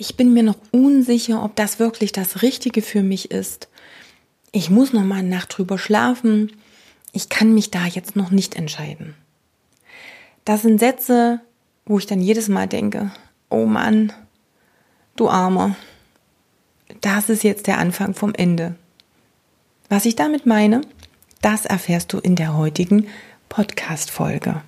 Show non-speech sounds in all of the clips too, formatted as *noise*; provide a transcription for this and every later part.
ich bin mir noch unsicher, ob das wirklich das Richtige für mich ist. Ich muss noch mal eine Nacht drüber schlafen. Ich kann mich da jetzt noch nicht entscheiden. Das sind Sätze, wo ich dann jedes Mal denke, oh Mann, du Armer, das ist jetzt der Anfang vom Ende. Was ich damit meine, das erfährst du in der heutigen Podcast-Folge.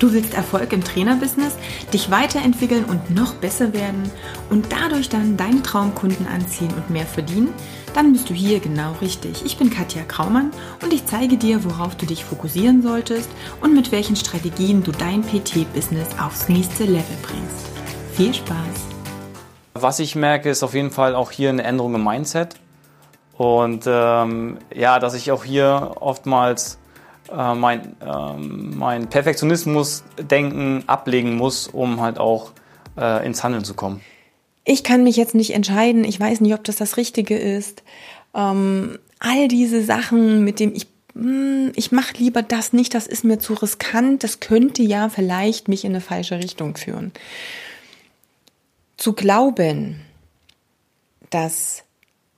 Du willst Erfolg im Trainerbusiness, dich weiterentwickeln und noch besser werden und dadurch dann deine Traumkunden anziehen und mehr verdienen? Dann bist du hier genau richtig. Ich bin Katja Kraumann und ich zeige dir, worauf du dich fokussieren solltest und mit welchen Strategien du dein PT-Business aufs nächste Level bringst. Viel Spaß! Was ich merke, ist auf jeden Fall auch hier eine Änderung im Mindset. Und ähm, ja, dass ich auch hier oftmals äh, mein, ähm, mein Perfektionismus-Denken ablegen muss, um halt auch äh, ins Handeln zu kommen. Ich kann mich jetzt nicht entscheiden, ich weiß nicht, ob das das Richtige ist. Ähm, all diese Sachen, mit dem ich hm, ich mache lieber das nicht, das ist mir zu riskant, das könnte ja vielleicht mich in eine falsche Richtung führen. Zu glauben, dass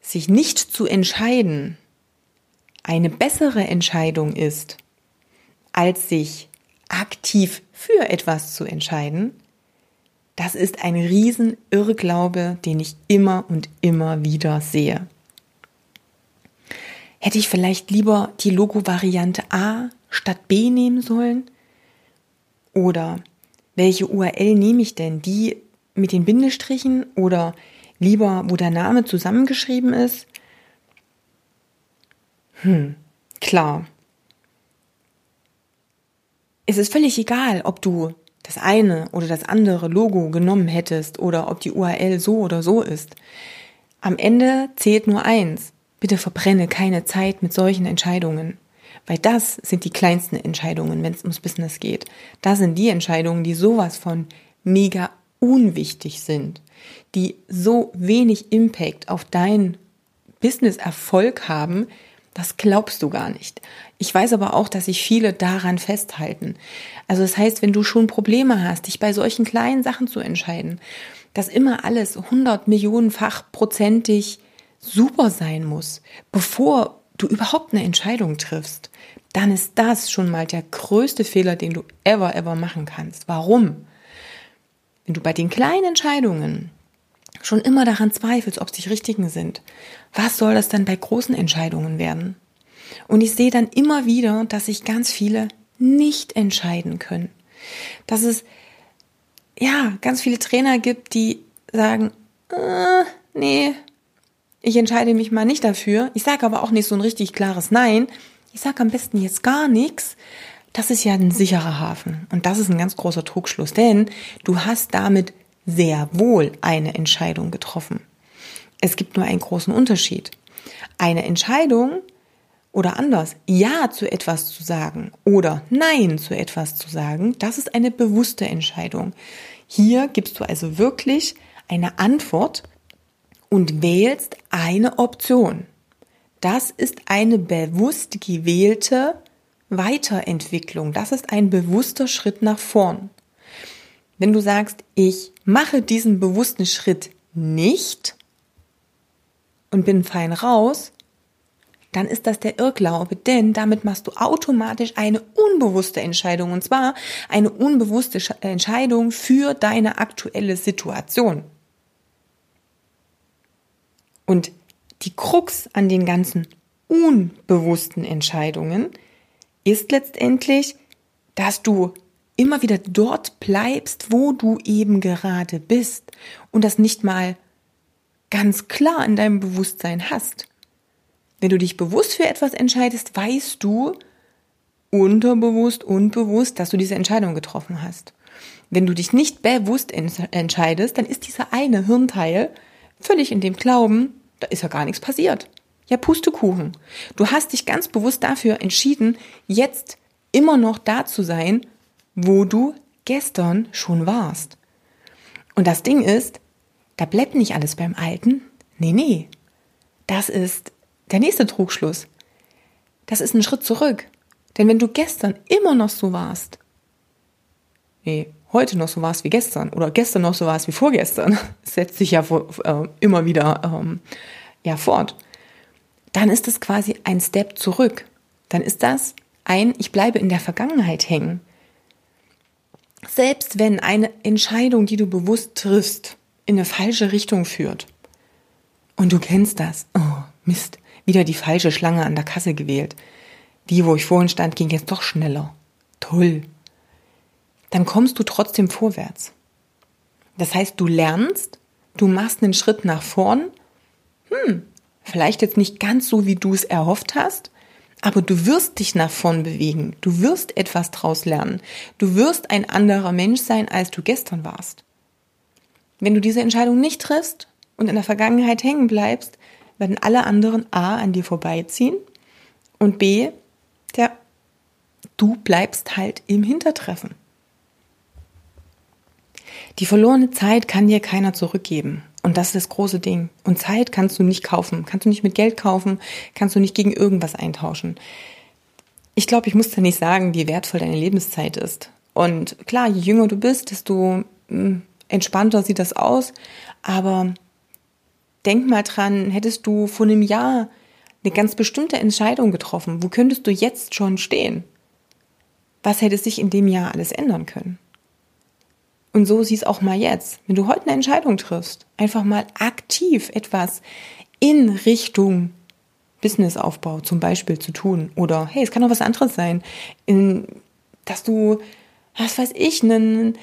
sich nicht zu entscheiden eine bessere Entscheidung ist, als sich aktiv für etwas zu entscheiden, das ist ein Riesenirrglaube, den ich immer und immer wieder sehe. Hätte ich vielleicht lieber die Logo-Variante A statt B nehmen sollen? Oder welche URL nehme ich denn? Die mit den Bindestrichen oder lieber, wo der Name zusammengeschrieben ist? Hm, klar, es ist völlig egal, ob du das eine oder das andere Logo genommen hättest oder ob die URL so oder so ist. Am Ende zählt nur eins. Bitte verbrenne keine Zeit mit solchen Entscheidungen. Weil das sind die kleinsten Entscheidungen, wenn es ums Business geht. Das sind die Entscheidungen, die sowas von mega unwichtig sind, die so wenig Impact auf deinen Business-Erfolg haben, das glaubst du gar nicht. Ich weiß aber auch, dass sich viele daran festhalten. Also das heißt, wenn du schon Probleme hast, dich bei solchen kleinen Sachen zu entscheiden, dass immer alles 100 Millionenfach prozentig super sein muss, bevor du überhaupt eine Entscheidung triffst, dann ist das schon mal der größte Fehler, den du ever, ever machen kannst. Warum? Wenn du bei den kleinen Entscheidungen schon immer daran zweifelst, ob sie die richtigen sind, was soll das dann bei großen Entscheidungen werden? Und ich sehe dann immer wieder, dass sich ganz viele nicht entscheiden können. Dass es ja ganz viele Trainer gibt, die sagen, äh, nee, ich entscheide mich mal nicht dafür. Ich sage aber auch nicht so ein richtig klares Nein. Ich sage am besten jetzt gar nichts. Das ist ja ein sicherer Hafen. Und das ist ein ganz großer Trugschluss, denn du hast damit sehr wohl eine Entscheidung getroffen. Es gibt nur einen großen Unterschied. Eine Entscheidung oder anders, Ja zu etwas zu sagen oder Nein zu etwas zu sagen, das ist eine bewusste Entscheidung. Hier gibst du also wirklich eine Antwort und wählst eine Option. Das ist eine bewusst gewählte Weiterentwicklung. Das ist ein bewusster Schritt nach vorn. Wenn du sagst, ich mache diesen bewussten Schritt nicht und bin fein raus, dann ist das der Irrglaube, denn damit machst du automatisch eine unbewusste Entscheidung und zwar eine unbewusste Entscheidung für deine aktuelle Situation. Und die Krux an den ganzen unbewussten Entscheidungen ist letztendlich, dass du immer wieder dort bleibst, wo du eben gerade bist und das nicht mal ganz klar in deinem Bewusstsein hast. Wenn du dich bewusst für etwas entscheidest, weißt du unterbewusst und bewusst, dass du diese Entscheidung getroffen hast. Wenn du dich nicht bewusst entscheidest, dann ist dieser eine Hirnteil völlig in dem Glauben, da ist ja gar nichts passiert. Ja, Pustekuchen. Du hast dich ganz bewusst dafür entschieden, jetzt immer noch da zu sein, wo du gestern schon warst. Und das Ding ist, da bleibt nicht alles beim Alten. Nee, nee. Das ist der nächste Trugschluss. Das ist ein Schritt zurück. Denn wenn du gestern immer noch so warst, nee, heute noch so warst wie gestern oder gestern noch so warst wie vorgestern, *laughs* setzt sich ja vor, äh, immer wieder ähm, ja, fort, dann ist das quasi ein Step zurück. Dann ist das ein, ich bleibe in der Vergangenheit hängen. Selbst wenn eine Entscheidung, die du bewusst triffst, in eine falsche Richtung führt und du kennst das, oh Mist, wieder die falsche Schlange an der Kasse gewählt. Die, wo ich vorhin stand, ging jetzt doch schneller. Toll. Dann kommst du trotzdem vorwärts. Das heißt, du lernst, du machst einen Schritt nach vorn. Hm, vielleicht jetzt nicht ganz so, wie du es erhofft hast, aber du wirst dich nach vorn bewegen. Du wirst etwas draus lernen. Du wirst ein anderer Mensch sein, als du gestern warst. Wenn du diese Entscheidung nicht triffst und in der Vergangenheit hängen bleibst, werden alle anderen A an dir vorbeiziehen und B, der, du bleibst halt im Hintertreffen. Die verlorene Zeit kann dir keiner zurückgeben. Und das ist das große Ding. Und Zeit kannst du nicht kaufen. Kannst du nicht mit Geld kaufen, kannst du nicht gegen irgendwas eintauschen. Ich glaube, ich muss dir nicht sagen, wie wertvoll deine Lebenszeit ist. Und klar, je jünger du bist, desto hm, entspannter sieht das aus. Aber denk mal dran, hättest du vor einem Jahr eine ganz bestimmte Entscheidung getroffen, wo könntest du jetzt schon stehen? Was hätte sich in dem Jahr alles ändern können? Und so siehst auch mal jetzt. Wenn du heute eine Entscheidung triffst, einfach mal aktiv etwas in Richtung Businessaufbau zum Beispiel zu tun. Oder hey, es kann auch was anderes sein. In, dass du, was weiß ich, einen,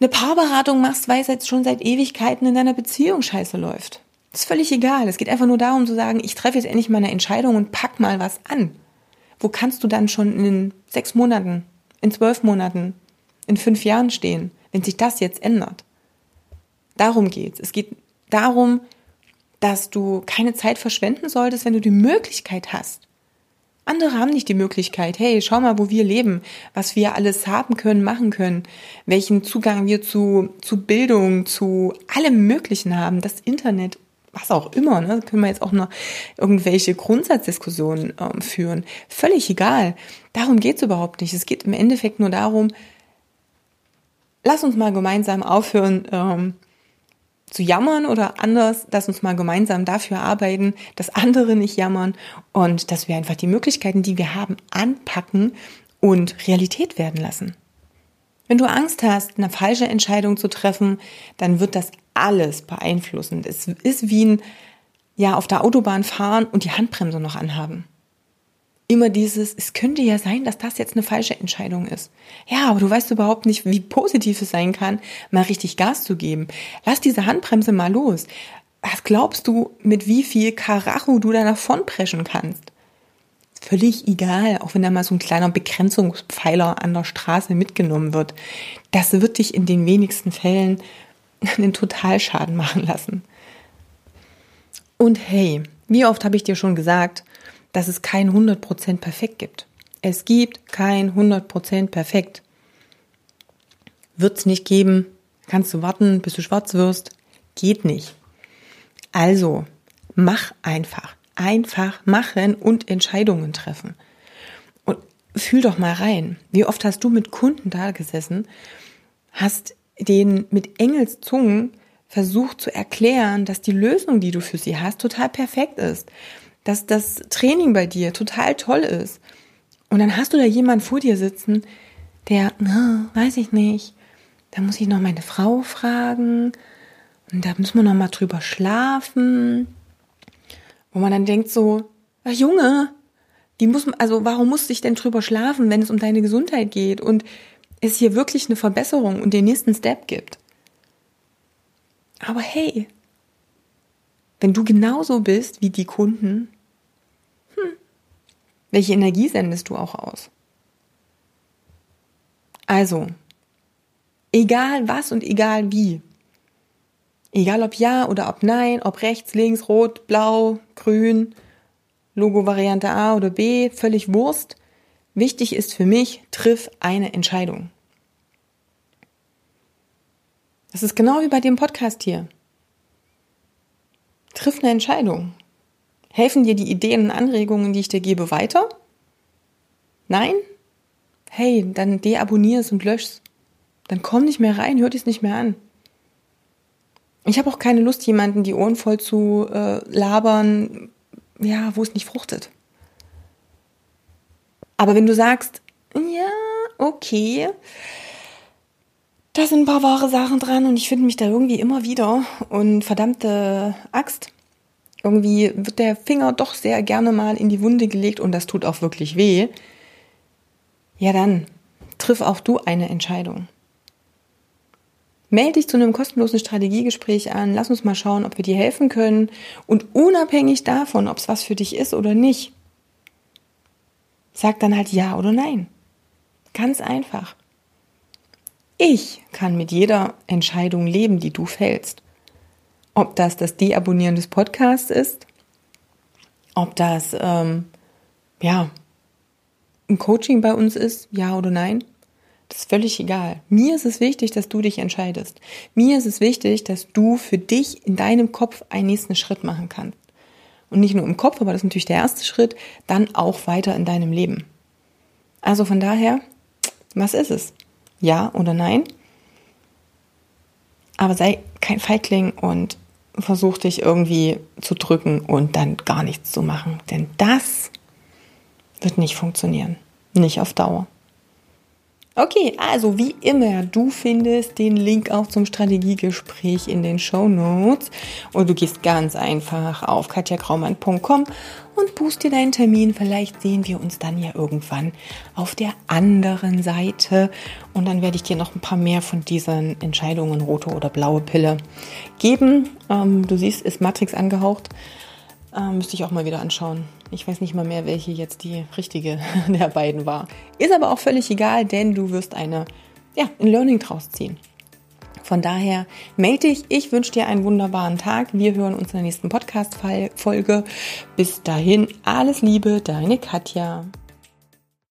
eine Paarberatung machst, weil es jetzt schon seit Ewigkeiten in deiner Beziehung scheiße läuft. Das ist völlig egal. Es geht einfach nur darum zu sagen, ich treffe jetzt endlich mal eine Entscheidung und pack mal was an. Wo kannst du dann schon in sechs Monaten, in zwölf Monaten, in fünf Jahren stehen, wenn sich das jetzt ändert. Darum geht's. Es geht darum, dass du keine Zeit verschwenden solltest, wenn du die Möglichkeit hast. Andere haben nicht die Möglichkeit, hey, schau mal, wo wir leben, was wir alles haben können, machen können, welchen Zugang wir zu, zu Bildung, zu allem Möglichen haben, das Internet, was auch immer, ne? Können wir jetzt auch noch irgendwelche Grundsatzdiskussionen ähm, führen. Völlig egal. Darum geht's überhaupt nicht. Es geht im Endeffekt nur darum, lass uns mal gemeinsam aufhören ähm, zu jammern oder anders, lass uns mal gemeinsam dafür arbeiten, dass andere nicht jammern und dass wir einfach die Möglichkeiten, die wir haben, anpacken und Realität werden lassen. Wenn du Angst hast, eine falsche Entscheidung zu treffen, dann wird das alles beeinflussen. Es ist wie ein, ja, auf der Autobahn fahren und die Handbremse noch anhaben immer dieses, es könnte ja sein, dass das jetzt eine falsche Entscheidung ist. Ja, aber du weißt überhaupt nicht, wie positiv es sein kann, mal richtig Gas zu geben. Lass diese Handbremse mal los. Was glaubst du, mit wie viel Karacho du da davonpreschen kannst? Völlig egal, auch wenn da mal so ein kleiner Begrenzungspfeiler an der Straße mitgenommen wird. Das wird dich in den wenigsten Fällen *laughs* einen Totalschaden machen lassen. Und hey, wie oft habe ich dir schon gesagt, dass es kein 100% perfekt gibt. Es gibt kein 100% perfekt. Wird es nicht geben, kannst du warten, bis du schwarz wirst. Geht nicht. Also, mach einfach. Einfach machen und Entscheidungen treffen. Und fühl doch mal rein. Wie oft hast du mit Kunden da gesessen, hast den mit Engelszungen versucht zu erklären, dass die Lösung, die du für sie hast, total perfekt ist dass das Training bei dir total toll ist. Und dann hast du da jemanden vor dir sitzen, der, na, weiß ich nicht, da muss ich noch meine Frau fragen und da müssen wir noch mal drüber schlafen. Wo man dann denkt so, ach Junge, die muss, also warum muss ich denn drüber schlafen, wenn es um deine Gesundheit geht und es hier wirklich eine Verbesserung und den nächsten Step gibt? Aber hey, wenn du genauso bist wie die Kunden, welche Energie sendest du auch aus? Also, egal was und egal wie. Egal ob ja oder ob nein, ob rechts, links, rot, blau, grün, Logo-Variante A oder B, völlig Wurst. Wichtig ist für mich, triff eine Entscheidung. Das ist genau wie bei dem Podcast hier. Triff eine Entscheidung. Helfen dir die Ideen und Anregungen, die ich dir gebe, weiter? Nein? Hey, dann deabonnier es und lösch's. Dann komm nicht mehr rein, hör dich nicht mehr an. Ich habe auch keine Lust, jemanden die Ohren voll zu äh, labern, ja, wo es nicht fruchtet. Aber wenn du sagst, ja, okay, da sind ein paar wahre Sachen dran und ich finde mich da irgendwie immer wieder und verdammte Axt, irgendwie wird der Finger doch sehr gerne mal in die Wunde gelegt und das tut auch wirklich weh. Ja, dann triff auch du eine Entscheidung. Melde dich zu einem kostenlosen Strategiegespräch an, lass uns mal schauen, ob wir dir helfen können und unabhängig davon, ob es was für dich ist oder nicht, sag dann halt ja oder nein. Ganz einfach. Ich kann mit jeder Entscheidung leben, die du fällst. Ob das das Deabonnieren des Podcasts ist, ob das ähm, ja ein Coaching bei uns ist, ja oder nein, das ist völlig egal. Mir ist es wichtig, dass du dich entscheidest. Mir ist es wichtig, dass du für dich in deinem Kopf einen nächsten Schritt machen kannst. Und nicht nur im Kopf, aber das ist natürlich der erste Schritt, dann auch weiter in deinem Leben. Also von daher, was ist es? Ja oder nein? Aber sei kein Feigling und versuch dich irgendwie zu drücken und dann gar nichts zu machen. Denn das wird nicht funktionieren. Nicht auf Dauer. Okay, also wie immer, du findest den Link auch zum Strategiegespräch in den Show Notes und du gehst ganz einfach auf katjakraumann.com und buchst dir deinen Termin. Vielleicht sehen wir uns dann ja irgendwann auf der anderen Seite und dann werde ich dir noch ein paar mehr von diesen Entscheidungen, rote oder blaue Pille, geben. Ähm, du siehst, ist Matrix angehaucht. Ähm, müsste ich auch mal wieder anschauen. Ich weiß nicht mal mehr, welche jetzt die richtige *laughs* der beiden war. Ist aber auch völlig egal, denn du wirst eine, ja, ein Learning draus ziehen. Von daher melde dich. Ich wünsche dir einen wunderbaren Tag. Wir hören uns in der nächsten Podcast-Folge. Bis dahin, alles Liebe, deine Katja.